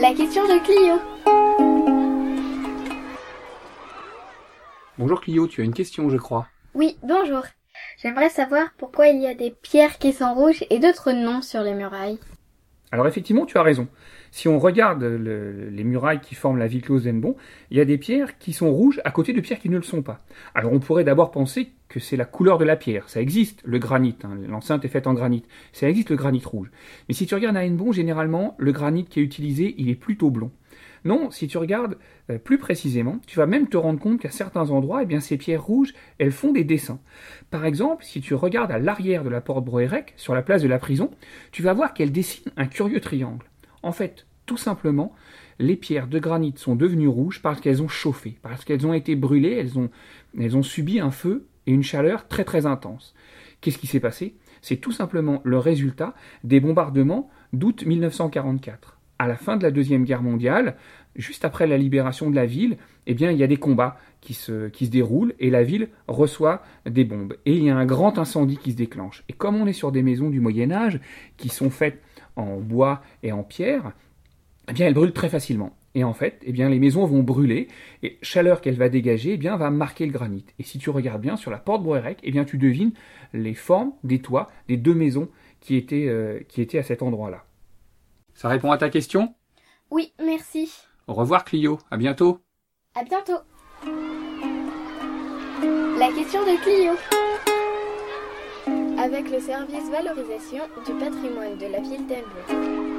La question de Clio. Bonjour Clio, tu as une question, je crois. Oui, bonjour. J'aimerais savoir pourquoi il y a des pierres qui sont rouges et d'autres non sur les murailles. Alors effectivement, tu as raison. Si on regarde le- les murailles qui forment la ville close d'Enbon, il y a des pierres qui sont rouges à côté de pierres qui ne le sont pas. Alors on pourrait d'abord penser que c'est la couleur de la pierre. Ça existe, le granit. hein. L'enceinte est faite en granit. Ça existe le granit rouge. Mais si tu regardes à Enbon, généralement, le granit qui est utilisé, il est plutôt blond. Non, si tu regardes euh, plus précisément, tu vas même te rendre compte qu'à certains endroits, eh bien, ces pierres rouges, elles font des dessins. Par exemple, si tu regardes à l'arrière de la porte Broérec, sur la place de la prison, tu vas voir qu'elle dessine un curieux triangle. En fait, tout simplement, les pierres de granit sont devenues rouges parce qu'elles ont chauffé, parce qu'elles ont été brûlées, elles ont, elles ont subi un feu et une chaleur très très intense. Qu'est-ce qui s'est passé? C'est tout simplement le résultat des bombardements d'août 1944. À la fin de la Deuxième Guerre mondiale, juste après la libération de la ville, eh bien, il y a des combats qui se, déroulent et la ville reçoit des bombes. Et il y a un grand incendie qui se déclenche. Et comme on est sur des maisons du Moyen Âge qui sont faites en bois et en pierre, eh bien, elles brûlent très facilement. Et en fait, eh bien, les maisons vont brûler et chaleur qu'elle va dégager, eh bien, va marquer le granit. Et si tu regardes bien sur la porte Broérec, eh bien, tu devines les formes des toits des deux maisons qui étaient, euh, qui étaient à cet endroit-là. Ça répond à ta question? Oui, merci. Au revoir Clio, à bientôt. À bientôt. La question de Clio. Avec le service valorisation du patrimoine de la ville d'Elbeuf.